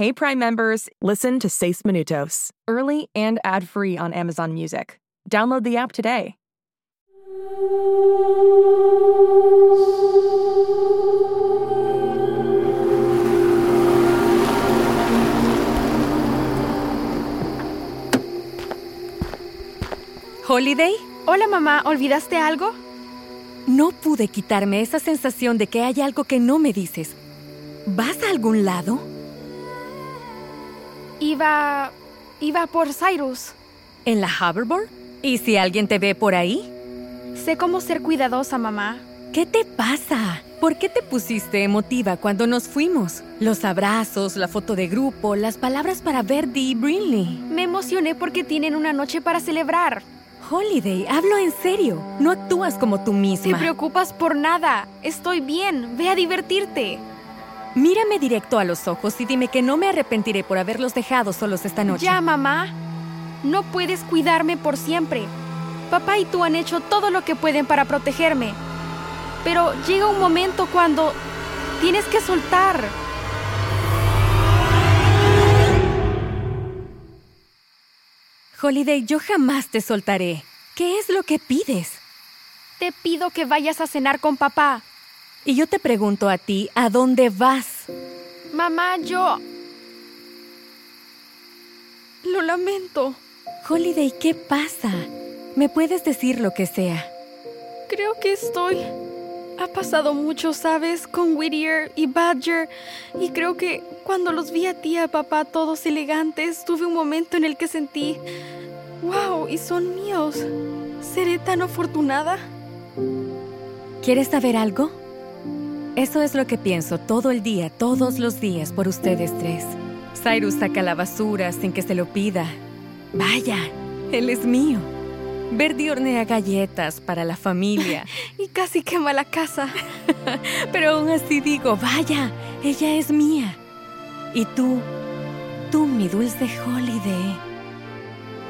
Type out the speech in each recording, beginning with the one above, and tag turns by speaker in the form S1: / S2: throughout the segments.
S1: Hey Prime members, listen to Seis Minutos, early and ad-free on Amazon Music. Download the app today.
S2: ¿Holiday?
S3: Hola mamá, ¿olvidaste algo?
S2: No pude quitarme esa sensación de que hay algo que no me dices. ¿Vas a algún lado?
S3: Iba... iba por Cyrus.
S2: ¿En la hoverboard? ¿Y si alguien te ve por ahí?
S3: Sé cómo ser cuidadosa, mamá.
S2: ¿Qué te pasa? ¿Por qué te pusiste emotiva cuando nos fuimos? Los abrazos, la foto de grupo, las palabras para Verdi y Brinley.
S3: Me emocioné porque tienen una noche para celebrar.
S2: Holiday, hablo en serio. No actúas como tú misma.
S3: Te preocupas por nada. Estoy bien. Ve a divertirte.
S2: Mírame directo a los ojos y dime que no me arrepentiré por haberlos dejado solos esta noche.
S3: Ya, mamá. No puedes cuidarme por siempre. Papá y tú han hecho todo lo que pueden para protegerme. Pero llega un momento cuando tienes que soltar.
S2: Holiday, yo jamás te soltaré. ¿Qué es lo que pides?
S3: Te pido que vayas a cenar con papá.
S2: Y yo te pregunto a ti, ¿a dónde vas?
S3: Mamá, yo... Lo lamento.
S2: Holiday, ¿qué pasa? ¿Me puedes decir lo que sea?
S3: Creo que estoy... Ha pasado mucho, ¿sabes? Con Whittier y Badger. Y creo que cuando los vi a ti y a papá todos elegantes, tuve un momento en el que sentí... ¡Wow! Y son míos. ¿Seré tan afortunada?
S2: ¿Quieres saber algo? Eso es lo que pienso todo el día, todos los días, por ustedes tres. Cyrus saca la basura sin que se lo pida. Vaya, él es mío. Verdi hornea galletas para la familia.
S3: y casi quema la casa.
S2: Pero aún así digo, vaya, ella es mía. Y tú, tú, mi dulce Holiday.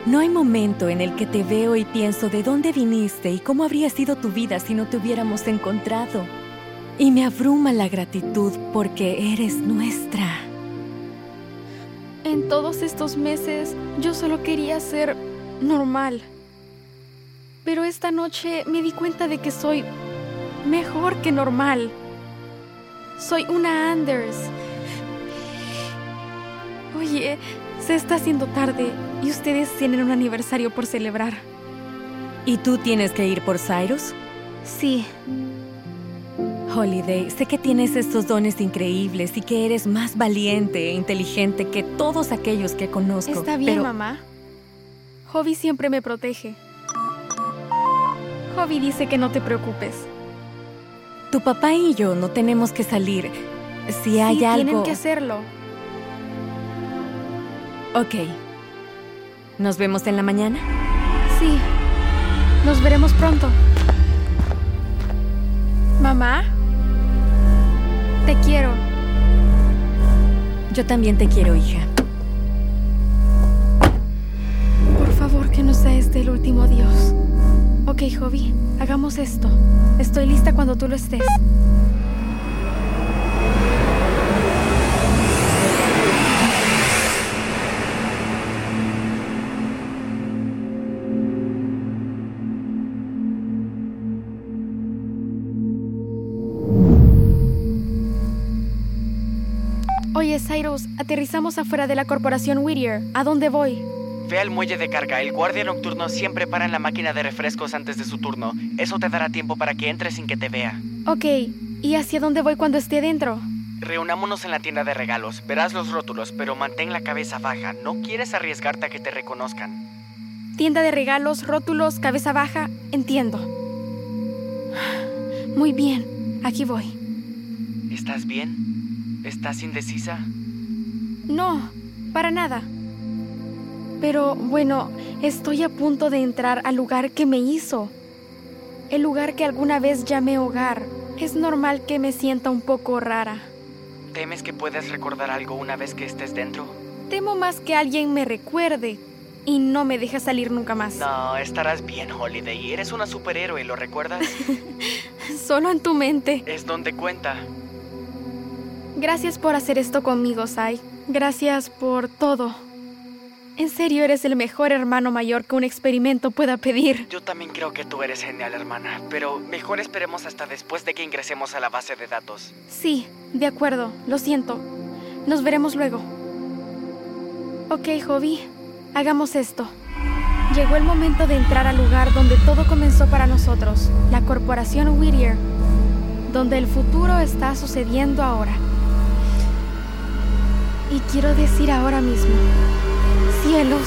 S2: No hay momento en el que te veo y pienso de dónde viniste y cómo habría sido tu vida si no te hubiéramos encontrado. Y me abruma la gratitud porque eres nuestra.
S3: En todos estos meses yo solo quería ser normal. Pero esta noche me di cuenta de que soy mejor que normal. Soy una Anders. Oye, se está haciendo tarde y ustedes tienen un aniversario por celebrar.
S2: ¿Y tú tienes que ir por Cyrus?
S3: Sí.
S2: Holiday, sé que tienes estos dones increíbles y que eres más valiente e inteligente que todos aquellos que conozco.
S3: Está bien, mamá. Hobby siempre me protege. Hobby dice que no te preocupes.
S2: Tu papá y yo no tenemos que salir. Si hay
S3: sí,
S2: algo...
S3: tienen que hacerlo.
S2: Ok. ¿Nos vemos en la mañana?
S3: Sí. Nos veremos pronto.
S2: Yo también te quiero, hija.
S3: Por favor, que no sea este el último adiós. Ok, Hobby, hagamos esto. Estoy lista cuando tú lo estés. Oye, Cyrus, aterrizamos afuera de la corporación Whittier. ¿A dónde voy?
S4: Ve al muelle de carga. El guardia nocturno siempre para en la máquina de refrescos antes de su turno. Eso te dará tiempo para que entres sin que te vea.
S3: Ok. ¿Y hacia dónde voy cuando esté dentro?
S4: Reunámonos en la tienda de regalos. Verás los rótulos, pero mantén la cabeza baja. No quieres arriesgarte a que te reconozcan.
S3: Tienda de regalos, rótulos, cabeza baja. Entiendo. Muy bien. Aquí voy.
S4: ¿Estás bien? ¿Estás indecisa?
S3: No, para nada. Pero bueno, estoy a punto de entrar al lugar que me hizo. El lugar que alguna vez llamé hogar. Es normal que me sienta un poco rara.
S4: ¿Temes que puedas recordar algo una vez que estés dentro?
S3: Temo más que alguien me recuerde y no me deje salir nunca más.
S4: No, estarás bien, Holiday. Eres una superhéroe, ¿lo recuerdas?
S3: Solo en tu mente.
S4: Es donde cuenta.
S3: Gracias por hacer esto conmigo, Sai. Gracias por todo. En serio, eres el mejor hermano mayor que un experimento pueda pedir.
S4: Yo también creo que tú eres genial, hermana, pero mejor esperemos hasta después de que ingresemos a la base de datos.
S3: Sí, de acuerdo, lo siento. Nos veremos luego. Ok, Hobby, hagamos esto. Llegó el momento de entrar al lugar donde todo comenzó para nosotros, la corporación Whittier, donde el futuro está sucediendo ahora. Y quiero decir ahora mismo, cielos.